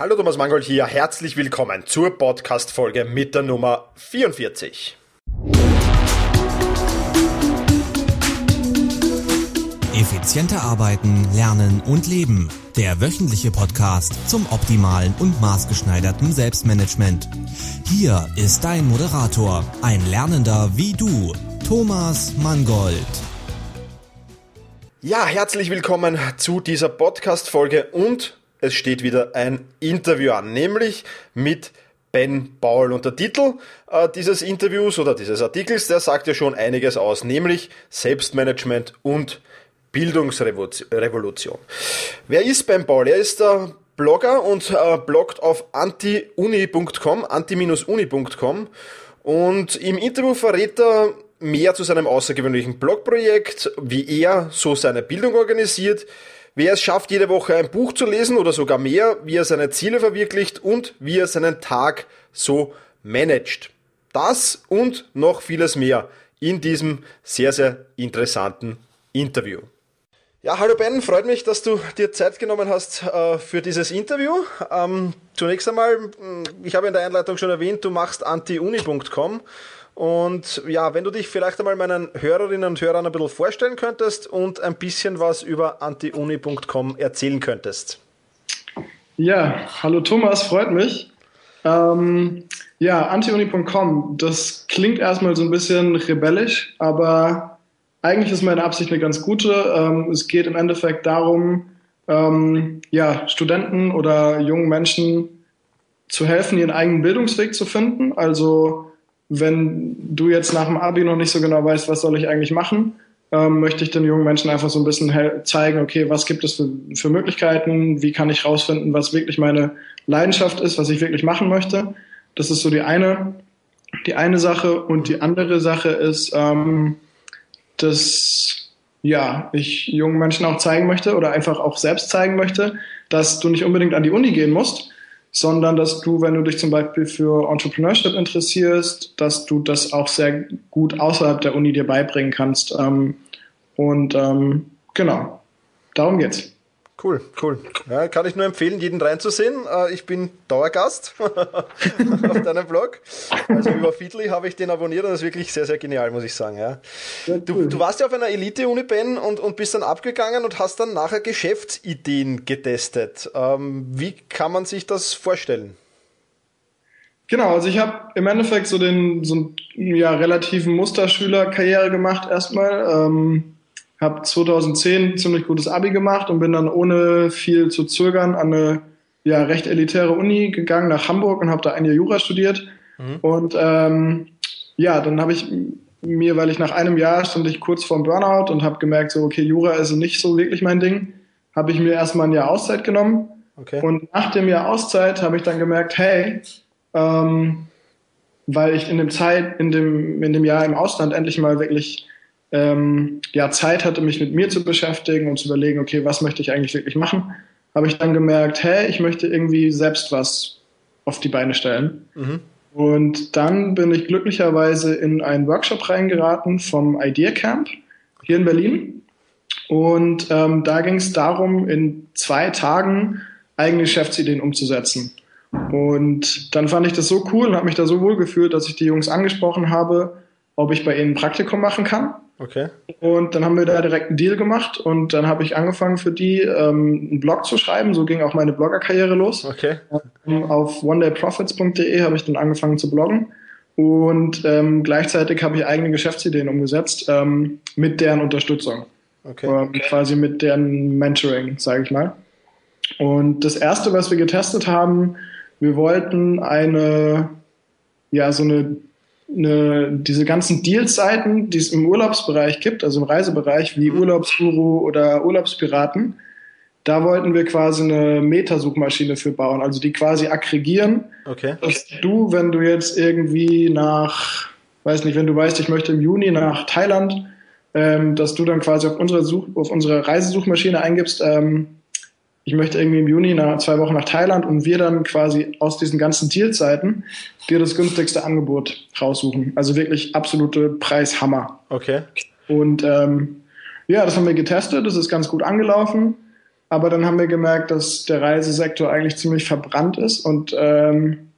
Hallo Thomas Mangold hier, herzlich willkommen zur Podcast-Folge mit der Nummer 44. Effizienter arbeiten, lernen und leben. Der wöchentliche Podcast zum optimalen und maßgeschneiderten Selbstmanagement. Hier ist dein Moderator, ein Lernender wie du, Thomas Mangold. Ja, herzlich willkommen zu dieser Podcast-Folge und es steht wieder ein Interview an, nämlich mit Ben Paul. Und der Titel äh, dieses Interviews oder dieses Artikels, der sagt ja schon einiges aus, nämlich Selbstmanagement und Bildungsrevolution. Wer ist Ben Paul? Er ist der Blogger und äh, bloggt auf antiuni.com, anti-uni.com und im Interview verrät er mehr zu seinem außergewöhnlichen Blogprojekt, wie er so seine Bildung organisiert, Wer es schafft, jede Woche ein Buch zu lesen oder sogar mehr, wie er seine Ziele verwirklicht und wie er seinen Tag so managt. Das und noch vieles mehr in diesem sehr, sehr interessanten Interview. Ja, hallo Ben, freut mich, dass du dir Zeit genommen hast äh, für dieses Interview. Ähm, zunächst einmal, ich habe in der Einleitung schon erwähnt, du machst antiuni.com und ja, wenn du dich vielleicht einmal meinen Hörerinnen und Hörern ein bisschen vorstellen könntest und ein bisschen was über antiuni.com erzählen könntest. Ja, hallo Thomas, freut mich. Ähm, ja, antiuni.com, das klingt erstmal so ein bisschen rebellisch, aber eigentlich ist meine Absicht eine ganz gute. Ähm, es geht im Endeffekt darum, ähm, ja, Studenten oder jungen Menschen zu helfen, ihren eigenen Bildungsweg zu finden. Also wenn du jetzt nach dem Abi noch nicht so genau weißt, was soll ich eigentlich machen, ähm, möchte ich den jungen Menschen einfach so ein bisschen zeigen, okay, was gibt es für, für Möglichkeiten, wie kann ich rausfinden, was wirklich meine Leidenschaft ist, was ich wirklich machen möchte. Das ist so die eine, die eine Sache. Und die andere Sache ist, ähm, dass ja, ich jungen Menschen auch zeigen möchte oder einfach auch selbst zeigen möchte, dass du nicht unbedingt an die Uni gehen musst, sondern dass du, wenn du dich zum Beispiel für Entrepreneurship interessierst, dass du das auch sehr gut außerhalb der Uni dir beibringen kannst. Ähm, und ähm, genau, darum geht's. Cool, cool. Ja, kann ich nur empfehlen, jeden reinzusehen. Äh, ich bin Dauergast auf deinem Blog. Also über Feedly habe ich den abonniert und das ist wirklich sehr, sehr genial, muss ich sagen. Ja. Du, du warst ja auf einer Elite-Uni, Ben, und, und bist dann abgegangen und hast dann nachher Geschäftsideen getestet. Ähm, wie kann man sich das vorstellen? Genau, also ich habe im Endeffekt so den so ja, relativen Musterschüler-Karriere gemacht erstmal. Ähm, habe 2010 ziemlich gutes Abi gemacht und bin dann ohne viel zu zögern an eine ja, recht elitäre Uni gegangen nach Hamburg und habe da ein Jahr Jura studiert. Mhm. Und ähm, ja, dann habe ich mir, weil ich nach einem Jahr stand ich kurz vorm Burnout und habe gemerkt, so okay, Jura ist nicht so wirklich mein Ding, habe ich mir erstmal ein Jahr Auszeit genommen. Okay. Und nach dem Jahr Auszeit habe ich dann gemerkt, hey, ähm, weil ich in dem Zeit, in dem, in dem Jahr im Ausland endlich mal wirklich ähm, ja, Zeit hatte, mich mit mir zu beschäftigen und zu überlegen, okay, was möchte ich eigentlich wirklich machen, habe ich dann gemerkt, hey, ich möchte irgendwie selbst was auf die Beine stellen. Mhm. Und dann bin ich glücklicherweise in einen Workshop reingeraten vom Idea Camp hier in Berlin. Und ähm, da ging es darum, in zwei Tagen eigene Geschäftsideen umzusetzen. Und dann fand ich das so cool und habe mich da so wohl gefühlt, dass ich die Jungs angesprochen habe, ob ich bei ihnen ein Praktikum machen kann. Okay. Und dann haben wir da direkt einen Deal gemacht und dann habe ich angefangen für die ähm, einen Blog zu schreiben. So ging auch meine Bloggerkarriere los. Okay. Ähm, auf onedayprofits.de habe ich dann angefangen zu bloggen und ähm, gleichzeitig habe ich eigene Geschäftsideen umgesetzt ähm, mit deren Unterstützung. Okay. Ähm, quasi mit deren Mentoring, sage ich mal. Und das erste, was wir getestet haben, wir wollten eine, ja, so eine eine, diese ganzen Deal-Seiten, die es im Urlaubsbereich gibt, also im Reisebereich, wie mhm. Urlaubsguru oder Urlaubspiraten, da wollten wir quasi eine Metasuchmaschine für bauen, also die quasi aggregieren, okay. dass du, wenn du jetzt irgendwie nach, weiß nicht, wenn du weißt, ich möchte im Juni nach Thailand, ähm, dass du dann quasi auf unsere, Such, auf unsere Reisesuchmaschine eingibst, ähm, ich möchte irgendwie im Juni nach zwei Wochen nach Thailand und wir dann quasi aus diesen ganzen Dealzeiten dir das günstigste Angebot raussuchen. Also wirklich absolute Preishammer. Okay. Und ähm, ja, das haben wir getestet, das ist ganz gut angelaufen. aber dann haben wir gemerkt, dass der Reisesektor eigentlich ziemlich verbrannt ist und ähm,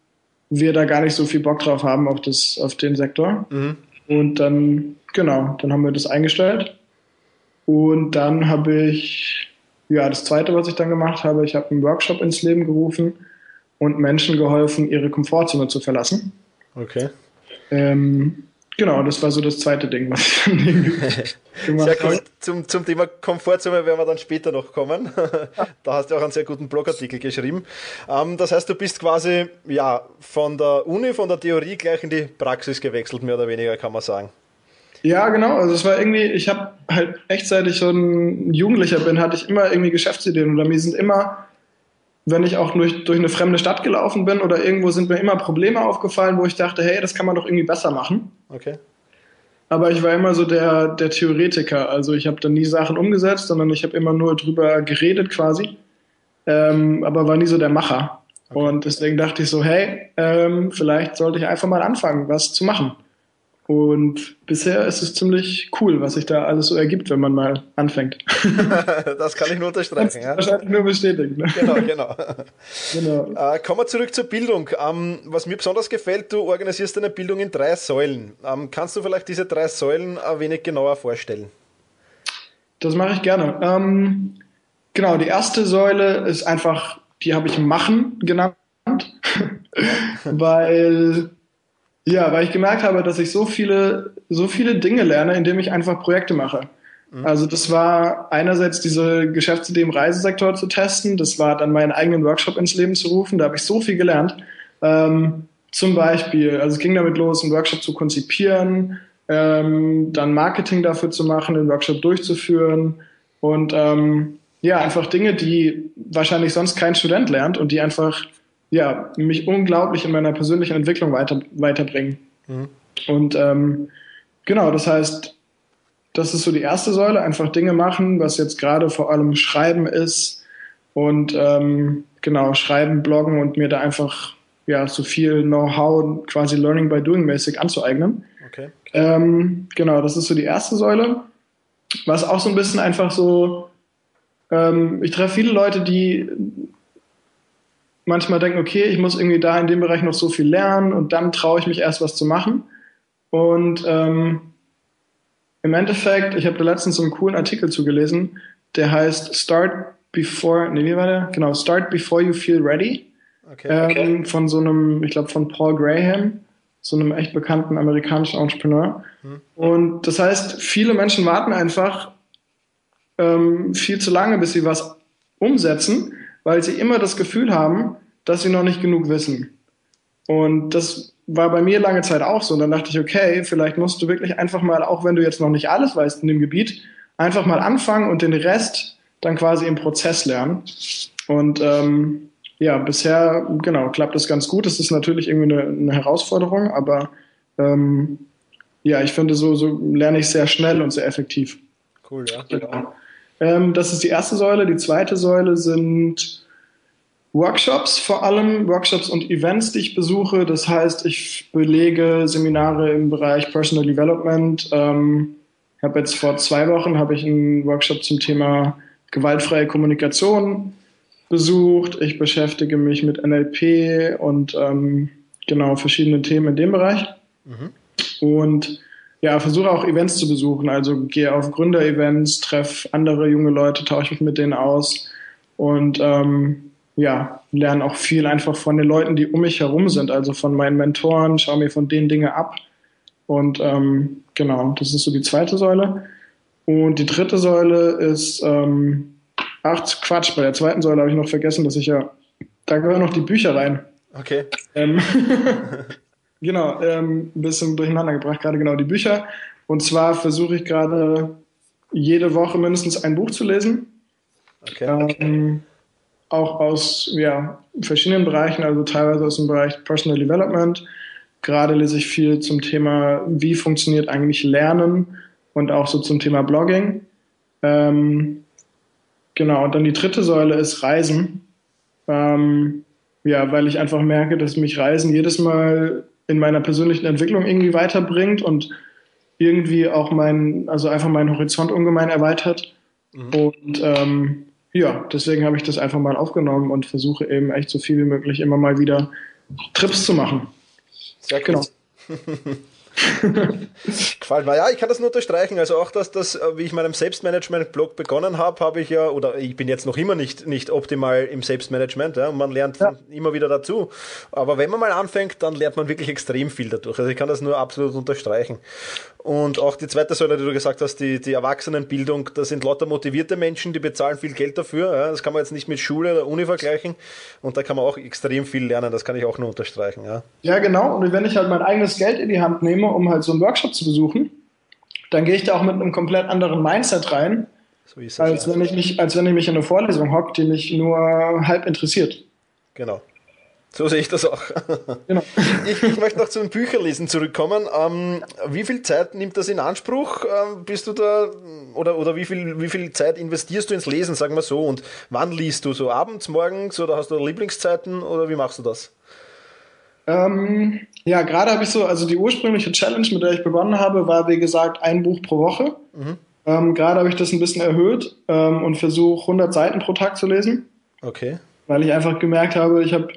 wir da gar nicht so viel Bock drauf haben auf, das, auf den Sektor. Mhm. Und dann, genau, dann haben wir das eingestellt. Und dann habe ich, ja, das zweite, was ich dann gemacht habe, ich habe einen Workshop ins Leben gerufen und Menschen geholfen, ihre Komfortzone zu verlassen. Okay. Ähm, Genau, das war so das zweite Ding, was ich dann gemacht sehr habe. Zum, zum Thema Komfortzone werden wir dann später noch kommen. da hast du auch einen sehr guten Blogartikel geschrieben. Ähm, das heißt, du bist quasi ja, von der Uni, von der Theorie gleich in die Praxis gewechselt, mehr oder weniger, kann man sagen. Ja, genau. Also es war irgendwie, ich habe halt echt, seit ich so ein Jugendlicher bin, hatte ich immer irgendwie Geschäftsideen oder mir sind immer wenn ich auch durch, durch eine fremde Stadt gelaufen bin oder irgendwo sind mir immer Probleme aufgefallen, wo ich dachte, hey, das kann man doch irgendwie besser machen. Okay. Aber ich war immer so der, der Theoretiker. Also ich habe dann nie Sachen umgesetzt, sondern ich habe immer nur drüber geredet quasi. Ähm, aber war nie so der Macher. Okay. Und deswegen dachte ich so, hey, ähm, vielleicht sollte ich einfach mal anfangen, was zu machen. Und bisher ist es ziemlich cool, was sich da alles so ergibt, wenn man mal anfängt. das kann ich nur unterstreichen. Ja. Wahrscheinlich nur bestätigen. Ne? Genau, genau. genau. Äh, kommen wir zurück zur Bildung. Ähm, was mir besonders gefällt, du organisierst deine Bildung in drei Säulen. Ähm, kannst du vielleicht diese drei Säulen ein wenig genauer vorstellen? Das mache ich gerne. Ähm, genau, die erste Säule ist einfach, die habe ich Machen genannt, weil ja, weil ich gemerkt habe, dass ich so viele, so viele Dinge lerne, indem ich einfach Projekte mache. Mhm. Also das war einerseits diese Geschäftsidee im Reisesektor zu testen, das war dann meinen eigenen Workshop ins Leben zu rufen, da habe ich so viel gelernt. Ähm, zum Beispiel, also es ging damit los, einen Workshop zu konzipieren, ähm, dann Marketing dafür zu machen, den Workshop durchzuführen und ähm, ja, einfach Dinge, die wahrscheinlich sonst kein Student lernt und die einfach ja, mich unglaublich in meiner persönlichen Entwicklung weiter, weiterbringen. Mhm. Und ähm, genau, das heißt, das ist so die erste Säule, einfach Dinge machen, was jetzt gerade vor allem Schreiben ist und ähm, genau, Schreiben, Bloggen und mir da einfach ja so viel Know-how quasi Learning by Doing mäßig anzueignen. Okay. Ähm, genau, das ist so die erste Säule. Was auch so ein bisschen einfach so, ähm, ich treffe viele Leute, die manchmal denken, okay, ich muss irgendwie da in dem Bereich noch so viel lernen und dann traue ich mich erst was zu machen. Und ähm, im Endeffekt, ich habe da letztens so einen coolen Artikel zugelesen, der heißt Start Before, nee, wie war der? Genau, Start Before You Feel Ready. Okay, ähm, Von so einem, ich glaube, von Paul Graham, so einem echt bekannten amerikanischen Entrepreneur. Hm. Und das heißt, viele Menschen warten einfach ähm, viel zu lange, bis sie was umsetzen weil sie immer das Gefühl haben, dass sie noch nicht genug wissen. Und das war bei mir lange Zeit auch so. Und dann dachte ich, okay, vielleicht musst du wirklich einfach mal, auch wenn du jetzt noch nicht alles weißt in dem Gebiet, einfach mal anfangen und den Rest dann quasi im Prozess lernen. Und ähm, ja, bisher, genau, klappt das ganz gut. Es ist natürlich irgendwie eine, eine Herausforderung, aber ähm, ja, ich finde, so, so lerne ich sehr schnell und sehr effektiv. Cool, ja. Genau. Ähm, das ist die erste Säule. Die zweite Säule sind Workshops, vor allem Workshops und Events, die ich besuche. Das heißt, ich belege Seminare im Bereich Personal Development. Ähm, ich habe jetzt vor zwei Wochen habe ich einen Workshop zum Thema gewaltfreie Kommunikation besucht. Ich beschäftige mich mit NLP und ähm, genau verschiedene Themen in dem Bereich. Mhm. Und ja, versuche auch Events zu besuchen. Also gehe auf Gründer-Events, treffe andere junge Leute, tausche mich mit denen aus und ähm, ja, lerne auch viel einfach von den Leuten, die um mich herum sind, also von meinen Mentoren, schaue mir von denen Dinge ab. Und ähm, genau, das ist so die zweite Säule. Und die dritte Säule ist, ähm, ach Quatsch, bei der zweiten Säule habe ich noch vergessen, dass ich ja, da gehören noch die Bücher rein. Okay. Ähm, Genau, ähm, ein bisschen durcheinander gebracht, gerade genau die Bücher. Und zwar versuche ich gerade jede Woche mindestens ein Buch zu lesen. Okay. okay. Ähm, auch aus ja, verschiedenen Bereichen, also teilweise aus dem Bereich Personal Development. Gerade lese ich viel zum Thema, wie funktioniert eigentlich Lernen und auch so zum Thema Blogging. Ähm, genau, und dann die dritte Säule ist Reisen. Ähm, ja, weil ich einfach merke, dass mich Reisen jedes Mal in meiner persönlichen Entwicklung irgendwie weiterbringt und irgendwie auch mein, also einfach meinen Horizont ungemein erweitert. Mhm. Und ähm, ja, deswegen habe ich das einfach mal aufgenommen und versuche eben echt so viel wie möglich immer mal wieder Trips zu machen. Sehr. Genau. Gefällt mir. Ja, ich kann das nur unterstreichen. Also auch, dass das, äh, wie ich meinem Selbstmanagement-Blog begonnen habe, habe ich ja, oder ich bin jetzt noch immer nicht, nicht optimal im Selbstmanagement. Ja, man lernt ja. immer wieder dazu. Aber wenn man mal anfängt, dann lernt man wirklich extrem viel dadurch. Also ich kann das nur absolut unterstreichen. Und auch die zweite Säule, die du gesagt hast, die, die Erwachsenenbildung, das sind lauter motivierte Menschen, die bezahlen viel Geld dafür. Ja. Das kann man jetzt nicht mit Schule oder Uni vergleichen. Und da kann man auch extrem viel lernen. Das kann ich auch nur unterstreichen. Ja, ja genau. Und wenn ich halt mein eigenes Geld in die Hand nehme, um halt so einen Workshop zu besuchen, dann gehe ich da auch mit einem komplett anderen Mindset rein, so als, ja. wenn ich mich, als wenn ich mich in eine Vorlesung hocke, die mich nur halb interessiert. Genau. So sehe ich das auch. Genau. Ich, ich, möchte noch zum Bücherlesen zurückkommen. Ähm, wie viel Zeit nimmt das in Anspruch? Ähm, bist du da oder, oder wie, viel, wie viel Zeit investierst du ins Lesen, sagen wir so? Und wann liest du? So abends, morgens oder hast du Lieblingszeiten oder wie machst du das? Ähm, ja, gerade habe ich so, also die ursprüngliche Challenge, mit der ich begonnen habe, war wie gesagt ein Buch pro Woche. Mhm. Ähm, gerade habe ich das ein bisschen erhöht ähm, und versuche 100 Seiten pro Tag zu lesen. Okay. Weil ich einfach gemerkt habe, ich habe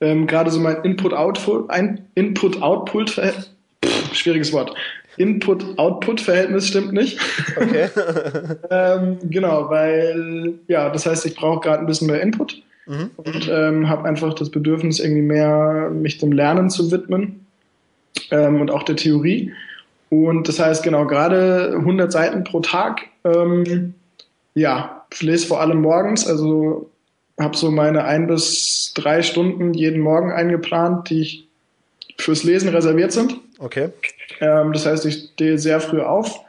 ähm, gerade so mein Input-Output, ein Input-Output, schwieriges Wort. Input-Output-Verhältnis stimmt nicht. Okay. ähm, genau, weil, ja, das heißt, ich brauche gerade ein bisschen mehr Input mhm. und ähm, habe einfach das Bedürfnis, irgendwie mehr mich dem Lernen zu widmen ähm, und auch der Theorie. Und das heißt, genau, gerade 100 Seiten pro Tag, ähm, ja, ich lese vor allem morgens, also habe so meine ein bis drei Stunden jeden Morgen eingeplant, die ich fürs Lesen reserviert sind. Okay. Ähm, das heißt, ich stehe sehr früh auf,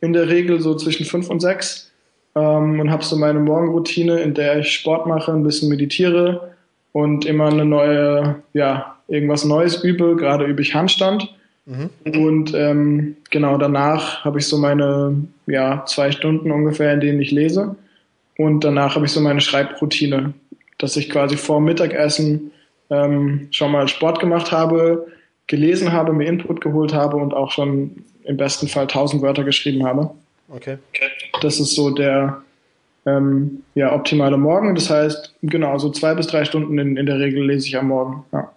in der Regel so zwischen fünf und sechs ähm, und habe so meine Morgenroutine, in der ich Sport mache, ein bisschen meditiere und immer eine neue, ja, irgendwas Neues übe. Gerade übe ich Handstand. Mhm. Und ähm, genau danach habe ich so meine ja, zwei Stunden ungefähr, in denen ich lese. Und danach habe ich so meine Schreibroutine, dass ich quasi vor Mittagessen ähm, schon mal Sport gemacht habe, gelesen habe, mir Input geholt habe und auch schon im besten Fall 1000 Wörter geschrieben habe. Okay. Das ist so der ähm, ja, optimale Morgen. Das heißt, genau, so zwei bis drei Stunden in, in der Regel lese ich am Morgen. Ja.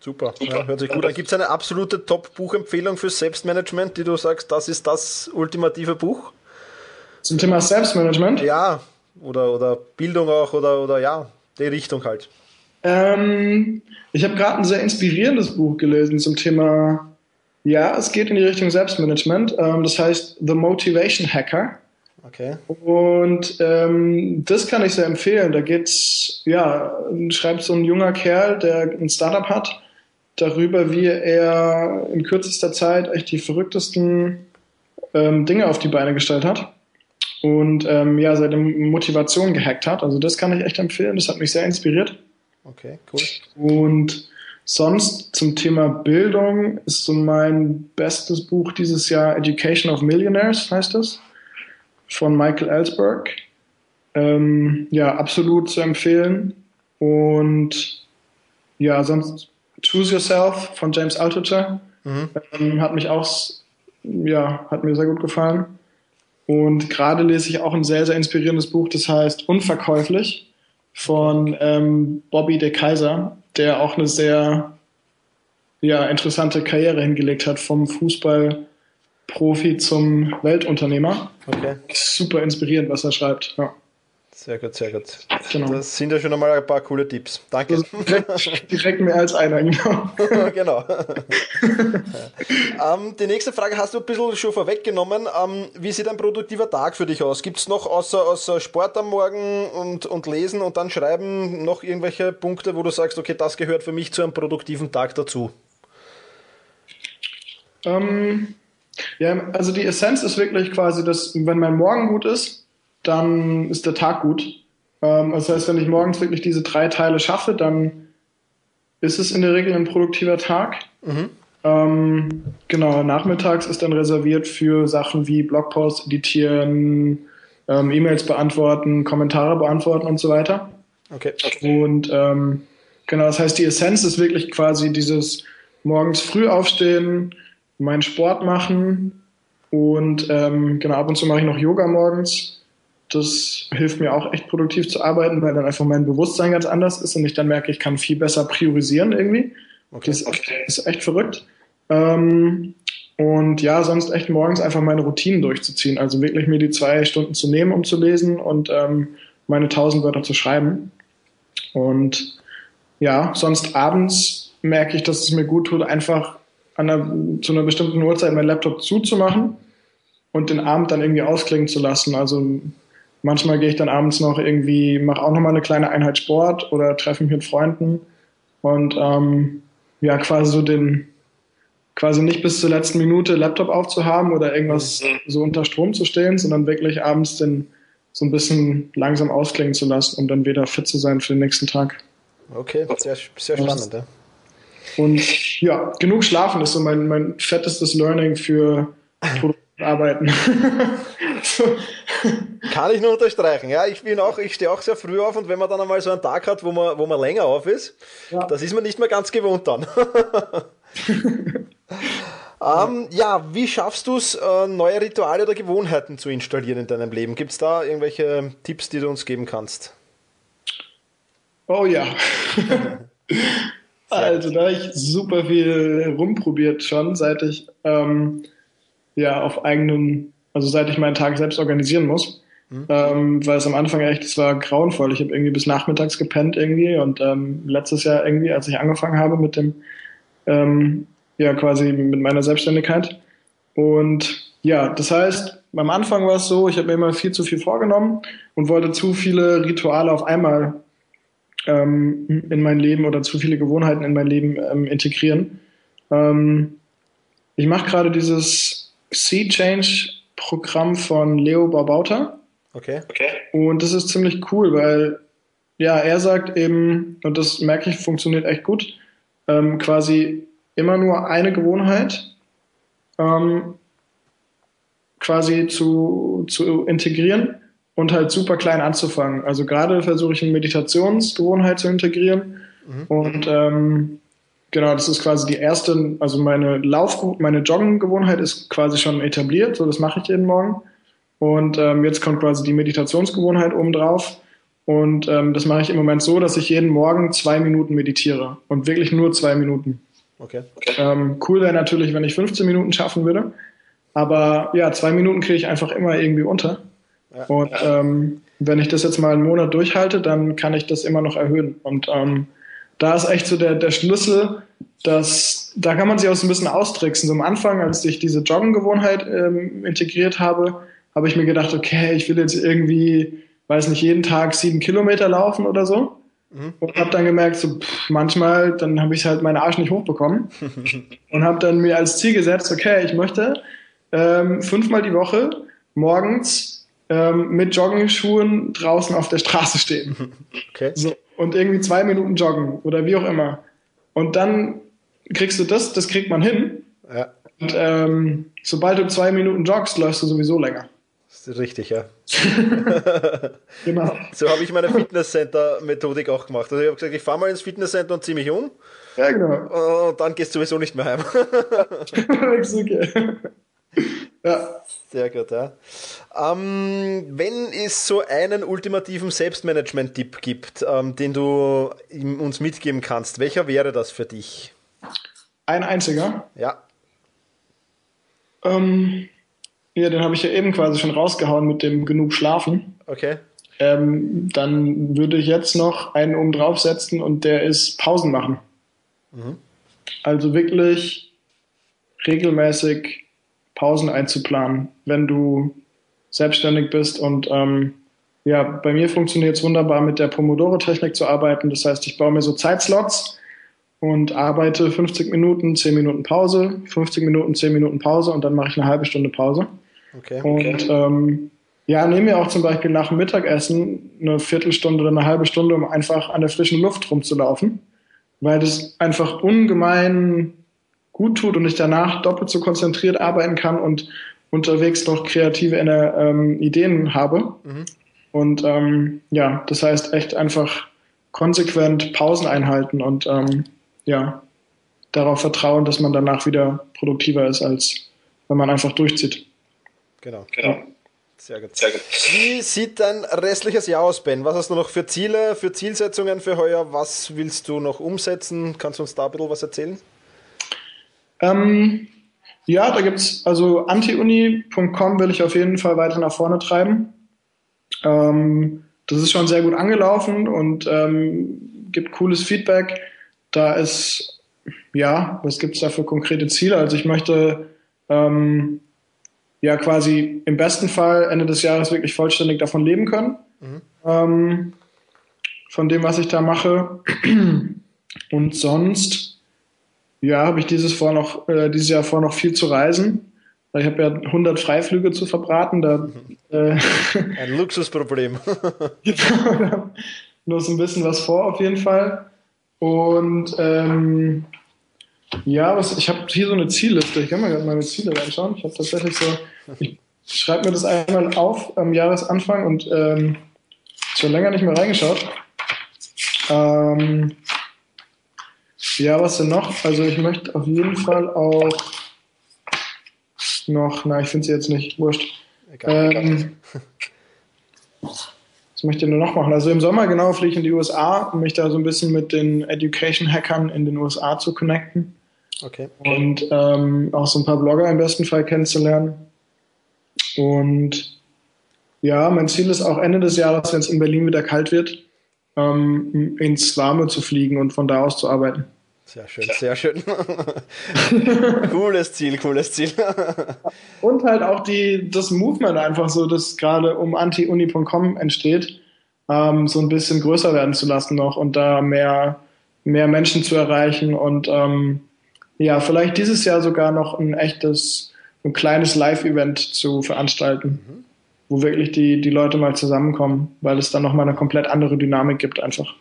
Super, ja, hört sich gut an. Gibt es eine absolute Top-Buchempfehlung für Selbstmanagement, die du sagst, das ist das ultimative Buch? Zum Thema Selbstmanagement? Ja, oder, oder Bildung auch, oder, oder ja, die Richtung halt. Ähm, ich habe gerade ein sehr inspirierendes Buch gelesen zum Thema ja, es geht in die Richtung Selbstmanagement. Ähm, das heißt The Motivation Hacker. Okay. Und ähm, das kann ich sehr empfehlen. Da geht's, ja, schreibt so ein junger Kerl, der ein Startup hat, darüber, wie er in kürzester Zeit echt die verrücktesten ähm, Dinge auf die Beine gestellt hat und ähm, ja, seine Motivation gehackt hat. Also das kann ich echt empfehlen. Das hat mich sehr inspiriert. Okay, cool. Und Sonst zum Thema Bildung ist so mein bestes Buch dieses Jahr Education of Millionaires, heißt es, von Michael Ellsberg. Ähm, ja, absolut zu empfehlen. Und ja, sonst Choose Yourself von James Altucher mhm. ähm, hat mich auch, ja, hat mir sehr gut gefallen. Und gerade lese ich auch ein sehr, sehr inspirierendes Buch, das heißt Unverkäuflich von ähm, Bobby de Kaiser der auch eine sehr ja, interessante Karriere hingelegt hat, vom Fußballprofi zum Weltunternehmer. Okay. Super inspirierend, was er schreibt. Ja. Sehr gut, sehr gut. Genau. Das sind ja schon einmal ein paar coole Tipps. Danke. Direkt, direkt mehr als einer, genau. genau. ähm, die nächste Frage hast du ein bisschen schon vorweggenommen. Ähm, wie sieht ein produktiver Tag für dich aus? Gibt es noch außer, außer Sport am Morgen und, und Lesen und dann Schreiben noch irgendwelche Punkte, wo du sagst, okay, das gehört für mich zu einem produktiven Tag dazu? Ähm, ja, also die Essenz ist wirklich quasi, dass wenn mein Morgen gut ist, dann ist der Tag gut. Ähm, das heißt, wenn ich morgens wirklich diese drei Teile schaffe, dann ist es in der Regel ein produktiver Tag. Mhm. Ähm, genau, nachmittags ist dann reserviert für Sachen wie Blogposts editieren, ähm, E-Mails beantworten, Kommentare beantworten und so weiter. Okay. Und ähm, genau, das heißt, die Essenz ist wirklich quasi dieses morgens früh aufstehen, meinen Sport machen und ähm, genau, ab und zu mache ich noch Yoga morgens das hilft mir auch echt produktiv zu arbeiten, weil dann einfach mein Bewusstsein ganz anders ist und ich dann merke, ich kann viel besser priorisieren irgendwie. Okay. Das ist echt, verrückt. Ähm, und ja, sonst echt morgens einfach meine Routinen durchzuziehen. Also wirklich mir die zwei Stunden zu nehmen, um zu lesen und ähm, meine tausend Wörter zu schreiben. Und ja, sonst abends merke ich, dass es mir gut tut, einfach einer, zu einer bestimmten Uhrzeit meinen Laptop zuzumachen und den Abend dann irgendwie ausklingen zu lassen. Also manchmal gehe ich dann abends noch irgendwie, mache auch nochmal eine kleine Einheit Sport oder treffe mich mit Freunden und ähm, ja, quasi so den, quasi nicht bis zur letzten Minute Laptop aufzuhaben oder irgendwas mhm. so unter Strom zu stehen, sondern wirklich abends den so ein bisschen langsam ausklingen zu lassen, um dann wieder fit zu sein für den nächsten Tag. Okay, sehr, sehr spannend. Ja. Und ja, genug schlafen ist so mein, mein fettestes Learning für Arbeiten. Kann ich nur unterstreichen. Ja, ich bin auch, ich stehe auch sehr früh auf und wenn man dann einmal so einen Tag hat, wo man, wo man länger auf ist, ja. das ist man nicht mehr ganz gewohnt dann. ähm, ja, wie schaffst du es, äh, neue Rituale oder Gewohnheiten zu installieren in deinem Leben? Gibt es da irgendwelche Tipps, die du uns geben kannst? Oh ja. also da ich super viel rumprobiert schon, seit ich ähm, ja auf eigenen, also seit ich meinen Tag selbst organisieren muss. Mhm. Ähm, weil es am Anfang echt, es war grauenvoll. Ich habe irgendwie bis nachmittags gepennt irgendwie und ähm, letztes Jahr irgendwie, als ich angefangen habe mit dem, ähm, ja quasi mit meiner Selbstständigkeit. Und ja, das heißt, am Anfang war es so, ich habe mir immer viel zu viel vorgenommen und wollte zu viele Rituale auf einmal ähm, in mein Leben oder zu viele Gewohnheiten in mein Leben ähm, integrieren. Ähm, ich mache gerade dieses Sea Change Programm von Leo Barbauta. Okay. okay. Und das ist ziemlich cool, weil ja, er sagt eben, und das merke ich, funktioniert echt gut, ähm, quasi immer nur eine Gewohnheit ähm, quasi zu, zu integrieren und halt super klein anzufangen. Also gerade versuche ich eine Meditationsgewohnheit zu integrieren mhm. und ähm, genau, das ist quasi die erste, also meine Lauf, meine Joggen-Gewohnheit ist quasi schon etabliert, so das mache ich jeden Morgen und ähm, jetzt kommt quasi die Meditationsgewohnheit oben drauf und ähm, das mache ich im Moment so, dass ich jeden Morgen zwei Minuten meditiere und wirklich nur zwei Minuten. Okay. Ähm, cool wäre natürlich, wenn ich 15 Minuten schaffen würde, aber ja, zwei Minuten kriege ich einfach immer irgendwie unter. Und ähm, wenn ich das jetzt mal einen Monat durchhalte, dann kann ich das immer noch erhöhen. Und ähm, da ist echt so der, der Schlüssel, dass da kann man sich auch so ein bisschen austricksen. So am Anfang, als ich diese Joggen-Gewohnheit ähm, integriert habe, habe ich mir gedacht, okay, ich will jetzt irgendwie, weiß nicht, jeden Tag sieben Kilometer laufen oder so. Mhm. Und habe dann gemerkt, so pff, manchmal, dann habe ich halt meinen Arsch nicht hochbekommen und habe dann mir als Ziel gesetzt, okay, ich möchte ähm, fünfmal die Woche morgens ähm, mit Jogging-Schuhen draußen auf der Straße stehen. Okay. So, und irgendwie zwei Minuten joggen oder wie auch immer. Und dann kriegst du das, das kriegt man hin. Ja. Und ähm, sobald du zwei Minuten joggst, läufst du sowieso länger. Richtig, ja. genau. So habe ich meine Fitnesscenter-Methodik auch gemacht. Also ich habe gesagt, ich fahre mal ins Fitnesscenter und ziehe mich um. Ja, genau. Und dann gehst du sowieso nicht mehr heim. okay. Ja. Sehr gut, ja. Ähm, wenn es so einen ultimativen Selbstmanagement-Tipp gibt, ähm, den du uns mitgeben kannst, welcher wäre das für dich? Ein einziger? Ja. Ähm, ja, den habe ich ja eben quasi schon rausgehauen mit dem genug Schlafen. Okay. Ähm, dann würde ich jetzt noch einen oben draufsetzen und der ist Pausen machen. Mhm. Also wirklich regelmäßig Pausen einzuplanen, wenn du selbstständig bist. Und ähm, ja, bei mir funktioniert es wunderbar, mit der Pomodoro-Technik zu arbeiten. Das heißt, ich baue mir so Zeitslots und arbeite 50 Minuten, 10 Minuten Pause, 50 Minuten, 10 Minuten Pause und dann mache ich eine halbe Stunde Pause. Okay. Und ähm, ja, nehme mir auch zum Beispiel nach dem Mittagessen eine Viertelstunde oder eine halbe Stunde, um einfach an der frischen Luft rumzulaufen, weil das einfach ungemein gut tut und ich danach doppelt so konzentriert arbeiten kann und unterwegs noch kreative ähm, Ideen habe. Mhm. Und ähm, ja, das heißt echt einfach konsequent Pausen einhalten und ähm, ja, darauf vertrauen, dass man danach wieder produktiver ist, als wenn man einfach durchzieht. Genau. genau. Sehr gut. Sehr gut. Wie sieht dein restliches Jahr aus, Ben? Was hast du noch für Ziele, für Zielsetzungen für heuer? Was willst du noch umsetzen? Kannst du uns da ein bisschen was erzählen? Ähm, ja, da gibt es, also antiuni.com will ich auf jeden Fall weiter nach vorne treiben. Ähm, das ist schon sehr gut angelaufen und ähm, gibt cooles Feedback. Da ist, ja, was gibt es da für konkrete Ziele? Also ich möchte ähm, ja quasi im besten Fall Ende des Jahres wirklich vollständig davon leben können. Mhm. Ähm, von dem, was ich da mache. Und sonst, ja, habe ich dieses, vor noch, äh, dieses Jahr vor, noch viel zu reisen. Ich habe ja 100 Freiflüge zu verbraten. Da, mhm. äh, Ein Luxusproblem. genau, nur so ein bisschen was vor auf jeden Fall. Und ähm, ja, was, ich habe hier so eine Zielliste. Ich kann mal gerade meine Ziele reinschauen. Ich habe tatsächlich so, ich schreibe mir das einmal auf am Jahresanfang und ähm, schon länger nicht mehr reingeschaut. Ähm, ja, was denn noch? Also ich möchte auf jeden Fall auch noch, na, ich finde sie jetzt nicht, wurscht. Egal, ähm, was möchte ich nur noch machen? Also im Sommer genau fliege ich in die USA, um mich da so ein bisschen mit den Education-Hackern in den USA zu connecten. Okay. Und ähm, auch so ein paar Blogger im besten Fall kennenzulernen. Und ja, mein Ziel ist auch Ende des Jahres, wenn es in Berlin wieder kalt wird, ähm, ins Warme zu fliegen und von da aus zu arbeiten. Sehr schön, sehr schön. cooles Ziel, cooles Ziel. und halt auch die, das Movement einfach so, das gerade um antiuni.com entsteht, ähm, so ein bisschen größer werden zu lassen noch und da mehr, mehr Menschen zu erreichen und ähm, ja, vielleicht dieses Jahr sogar noch ein echtes, ein kleines Live-Event zu veranstalten, mhm. wo wirklich die, die Leute mal zusammenkommen, weil es dann nochmal eine komplett andere Dynamik gibt einfach.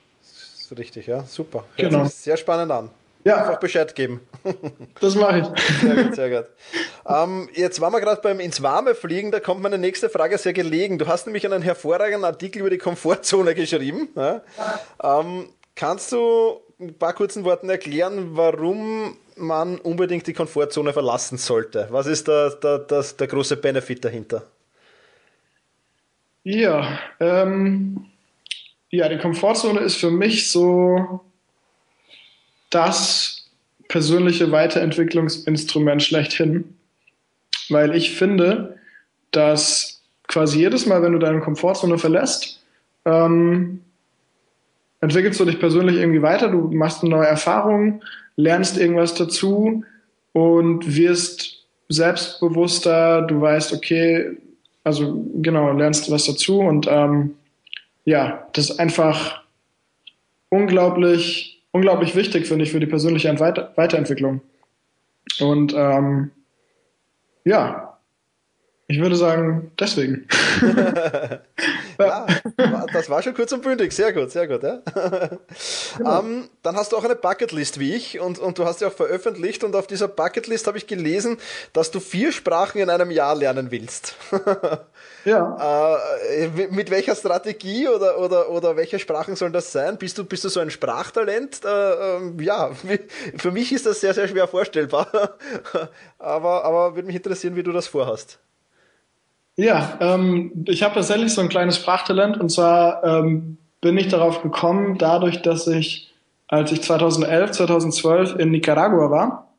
Richtig, ja, super. Hört genau. sehr spannend an. Ja. Einfach Bescheid geben. Das mache ich. Sehr gut, sehr gut. Ähm, jetzt waren wir gerade beim ins Warme fliegen, da kommt meine nächste Frage sehr gelegen. Du hast nämlich einen hervorragenden Artikel über die Komfortzone geschrieben. Ja? Ähm, kannst du ein paar kurzen Worten erklären, warum man unbedingt die Komfortzone verlassen sollte? Was ist der, der, der, der große Benefit dahinter? Ja, ähm, ja, die Komfortzone ist für mich so das persönliche Weiterentwicklungsinstrument schlechthin, weil ich finde, dass quasi jedes Mal, wenn du deine Komfortzone verlässt, ähm, entwickelst du dich persönlich irgendwie weiter, du machst eine neue Erfahrung, lernst irgendwas dazu und wirst selbstbewusster, du weißt, okay, also genau, lernst was dazu und ähm, ja, das ist einfach unglaublich, unglaublich wichtig, finde ich, für die persönliche Weiter Weiterentwicklung. Und ähm, ja, ich würde sagen, deswegen. ja, das war schon kurz und bündig. Sehr gut, sehr gut. Ja. Genau. Um, ähm, dann hast du auch eine Bucketlist wie ich und, und du hast sie auch veröffentlicht und auf dieser Bucketlist habe ich gelesen, dass du vier Sprachen in einem Jahr lernen willst. ja. Uh, mit welcher Strategie oder, oder, oder welche Sprachen sollen das sein? Bist du, bist du so ein Sprachtalent? Uh, ja, für mich ist das sehr, sehr schwer vorstellbar. aber, aber würde mich interessieren, wie du das vorhast. Ja, ähm, ich habe tatsächlich so ein kleines Sprachtalent und zwar ähm, bin ich darauf gekommen, dadurch, dass ich, als ich 2011, 2012 in Nicaragua war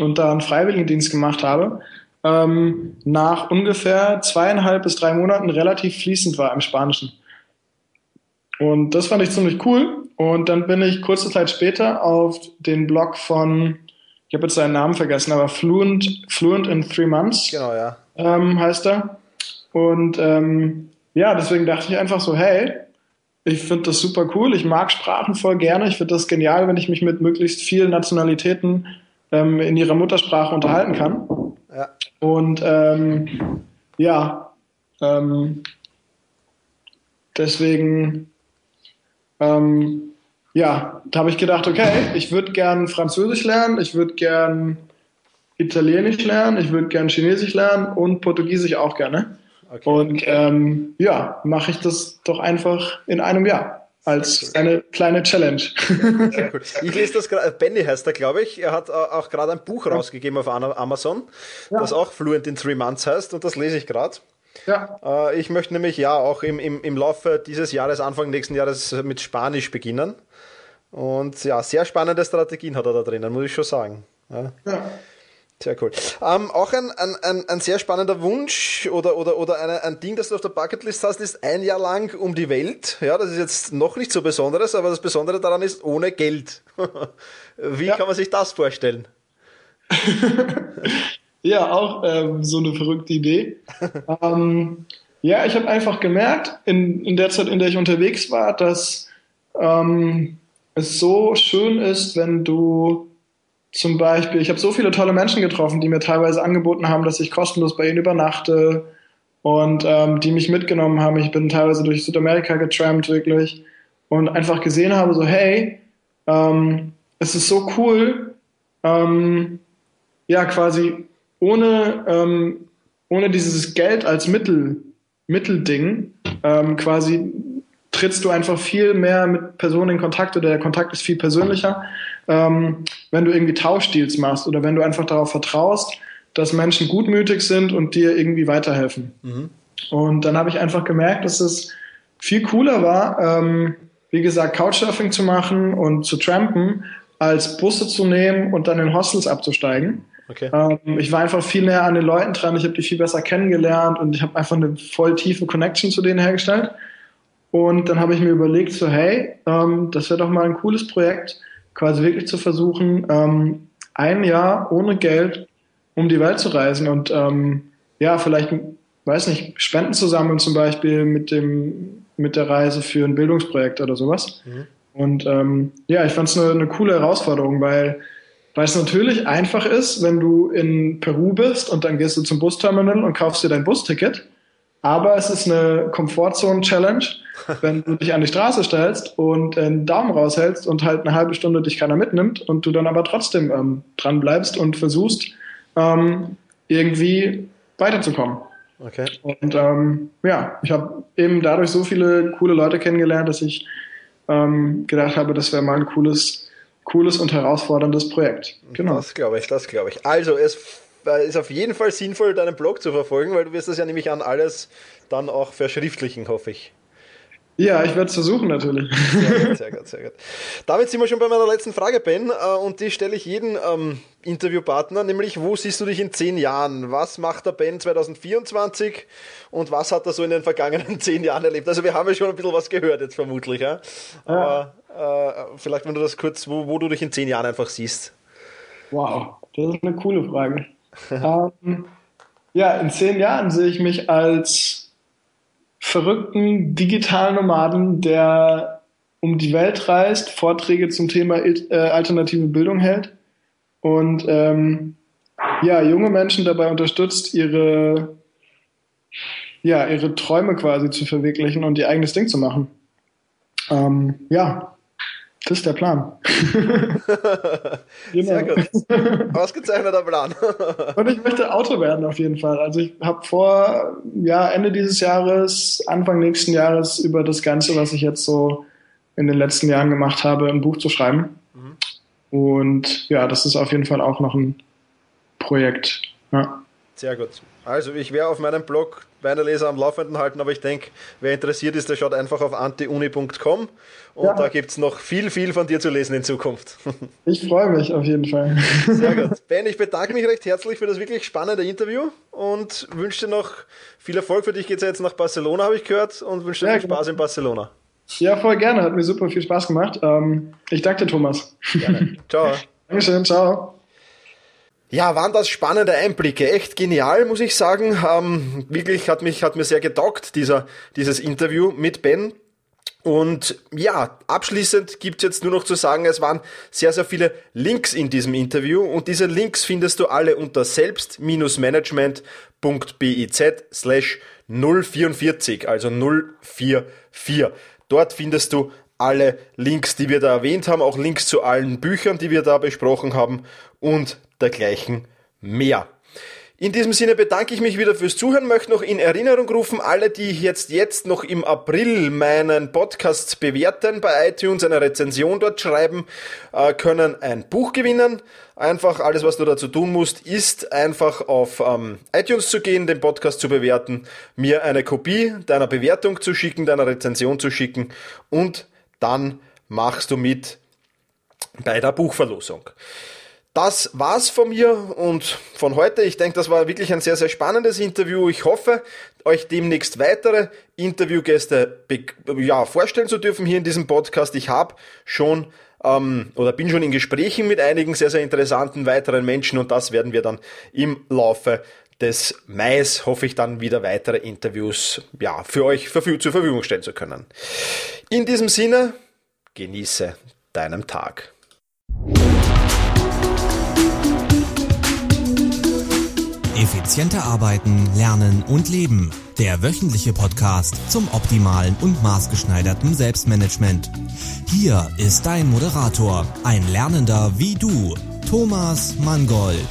und da einen Freiwilligendienst gemacht habe, ähm, nach ungefähr zweieinhalb bis drei Monaten relativ fließend war im Spanischen. Und das fand ich ziemlich cool. Und dann bin ich kurze Zeit später auf den Blog von, ich habe jetzt seinen Namen vergessen, aber Fluent, Fluent in Three Months. Genau, ja. Ähm, heißt er. Und ähm, ja, deswegen dachte ich einfach so, hey, ich finde das super cool, ich mag Sprachen voll gerne, ich finde das genial, wenn ich mich mit möglichst vielen Nationalitäten ähm, in ihrer Muttersprache unterhalten kann. Ja. Und ähm, ja, ähm, deswegen, ähm, ja, da habe ich gedacht, okay, ich würde gern Französisch lernen, ich würde gern Italienisch lernen, ich würde gern Chinesisch lernen und Portugiesisch auch gerne. Okay. Und ähm, ja, mache ich das doch einfach in einem Jahr als eine kleine Challenge. Sehr cool. Ich lese das gerade, Benny heißt er, glaube ich. Er hat auch gerade ein Buch rausgegeben auf Amazon, ja. das auch Fluent in Three Months heißt und das lese ich gerade. Ja. Äh, ich möchte nämlich ja auch im, im, im Laufe dieses Jahres, Anfang nächsten Jahres mit Spanisch beginnen. Und ja, sehr spannende Strategien hat er da drinnen, muss ich schon sagen. Ja. ja. Sehr cool. Ähm, auch ein, ein, ein sehr spannender Wunsch oder, oder, oder eine, ein Ding, das du auf der Bucketlist hast, ist ein Jahr lang um die Welt. Ja, das ist jetzt noch nicht so Besonderes, aber das Besondere daran ist ohne Geld. Wie ja. kann man sich das vorstellen? ja, auch ähm, so eine verrückte Idee. ähm, ja, ich habe einfach gemerkt, in, in der Zeit, in der ich unterwegs war, dass ähm, es so schön ist, wenn du zum Beispiel, ich habe so viele tolle Menschen getroffen, die mir teilweise angeboten haben, dass ich kostenlos bei ihnen übernachte und ähm, die mich mitgenommen haben. Ich bin teilweise durch Südamerika getrampt, wirklich, und einfach gesehen habe, so, hey, ähm, es ist so cool, ähm, ja, quasi ohne, ähm, ohne dieses Geld als Mittel, Mittelding, ähm, quasi trittst du einfach viel mehr mit Personen in Kontakt oder der Kontakt ist viel persönlicher, ähm, wenn du irgendwie Tauschdeals machst oder wenn du einfach darauf vertraust, dass Menschen gutmütig sind und dir irgendwie weiterhelfen. Mhm. Und dann habe ich einfach gemerkt, dass es viel cooler war, ähm, wie gesagt, Couchsurfing zu machen und zu trampen, als Busse zu nehmen und dann in Hostels abzusteigen. Okay. Ähm, ich war einfach viel näher an den Leuten dran, ich habe die viel besser kennengelernt und ich habe einfach eine voll tiefe Connection zu denen hergestellt. Und dann habe ich mir überlegt, so hey, ähm, das wäre doch mal ein cooles Projekt, quasi wirklich zu versuchen, ähm, ein Jahr ohne Geld um die Welt zu reisen und ähm, ja, vielleicht, weiß nicht, Spenden zu sammeln zum Beispiel mit dem mit der Reise für ein Bildungsprojekt oder sowas. Mhm. Und ähm, ja, ich fand es eine, eine coole Herausforderung, weil weil es natürlich einfach ist, wenn du in Peru bist und dann gehst du zum Busterminal und kaufst dir dein Busticket aber es ist eine Komfortzone-Challenge, wenn du dich an die Straße stellst und einen Daumen raushältst und halt eine halbe Stunde dich keiner mitnimmt und du dann aber trotzdem ähm, dran bleibst und versuchst, ähm, irgendwie weiterzukommen. Okay. Und ähm, ja, ich habe eben dadurch so viele coole Leute kennengelernt, dass ich ähm, gedacht habe, das wäre mal ein cooles, cooles und herausforderndes Projekt. Genau. Das glaube ich, das glaube ich. Also es ist auf jeden Fall sinnvoll, deinen Blog zu verfolgen, weil du wirst das ja nämlich an alles dann auch verschriftlichen, hoffe ich. Ja, ich werde es versuchen natürlich. Sehr gut, sehr gut, sehr gut. Damit sind wir schon bei meiner letzten Frage, Ben, äh, und die stelle ich jedem ähm, Interviewpartner, nämlich wo siehst du dich in zehn Jahren? Was macht der Ben 2024 und was hat er so in den vergangenen zehn Jahren erlebt? Also wir haben ja schon ein bisschen was gehört jetzt vermutlich, ja? aber ja. Äh, vielleicht wenn du das kurz, wo, wo du dich in zehn Jahren einfach siehst. Wow, das ist eine coole Frage ähm, ja, in zehn Jahren sehe ich mich als verrückten digitalen Nomaden, der um die Welt reist, Vorträge zum Thema äh, alternative Bildung hält und ähm, ja, junge Menschen dabei unterstützt, ihre, ja, ihre Träume quasi zu verwirklichen und ihr eigenes Ding zu machen. Ähm, ja, das ist der Plan. genau. Sehr gut. Ausgezeichneter Plan. Und ich möchte Autor werden auf jeden Fall. Also ich habe vor, ja, Ende dieses Jahres, Anfang nächsten Jahres über das Ganze, was ich jetzt so in den letzten Jahren gemacht habe, ein Buch zu schreiben. Mhm. Und ja, das ist auf jeden Fall auch noch ein Projekt. Ja. Sehr gut. Also ich werde auf meinem Blog meine Leser am Laufenden halten, aber ich denke, wer interessiert ist, der schaut einfach auf antiuni.com und ja. da gibt es noch viel, viel von dir zu lesen in Zukunft. Ich freue mich auf jeden Fall. Sehr gut. Ben, ich bedanke mich recht herzlich für das wirklich spannende Interview und wünsche dir noch viel Erfolg. Für dich geht es ja jetzt nach Barcelona, habe ich gehört, und wünsche dir ja, viel Spaß in Barcelona. Ja, voll gerne. Hat mir super viel Spaß gemacht. Ähm, ich danke dir, Thomas. Gerne. Ciao. Dankeschön. Ciao. Ja, waren das spannende Einblicke. Echt genial, muss ich sagen. Ähm, wirklich hat mich, hat mir sehr getaugt, dieser, dieses Interview mit Ben. Und ja, abschließend gibt's jetzt nur noch zu sagen, es waren sehr, sehr viele Links in diesem Interview und diese Links findest du alle unter selbst-management.biz slash 044, also 044. Dort findest du alle Links, die wir da erwähnt haben, auch Links zu allen Büchern, die wir da besprochen haben und dergleichen mehr. In diesem Sinne bedanke ich mich wieder fürs Zuhören, möchte noch in Erinnerung rufen, alle, die jetzt, jetzt noch im April meinen Podcast bewerten, bei iTunes eine Rezension dort schreiben, äh, können ein Buch gewinnen. Einfach alles, was du dazu tun musst, ist einfach auf ähm, iTunes zu gehen, den Podcast zu bewerten, mir eine Kopie deiner Bewertung zu schicken, deiner Rezension zu schicken und dann machst du mit bei der Buchverlosung. Das war's von mir und von heute. Ich denke, das war wirklich ein sehr, sehr spannendes Interview. Ich hoffe, euch demnächst weitere Interviewgäste ja, vorstellen zu dürfen hier in diesem Podcast. Ich habe schon ähm, oder bin schon in Gesprächen mit einigen sehr, sehr interessanten weiteren Menschen und das werden wir dann im Laufe des Mais hoffe ich dann wieder weitere Interviews ja, für euch zur Verfügung stellen zu können. In diesem Sinne, genieße deinen Tag. Effizienter arbeiten, lernen und leben. Der wöchentliche Podcast zum optimalen und maßgeschneiderten Selbstmanagement. Hier ist dein Moderator, ein Lernender wie du, Thomas Mangold.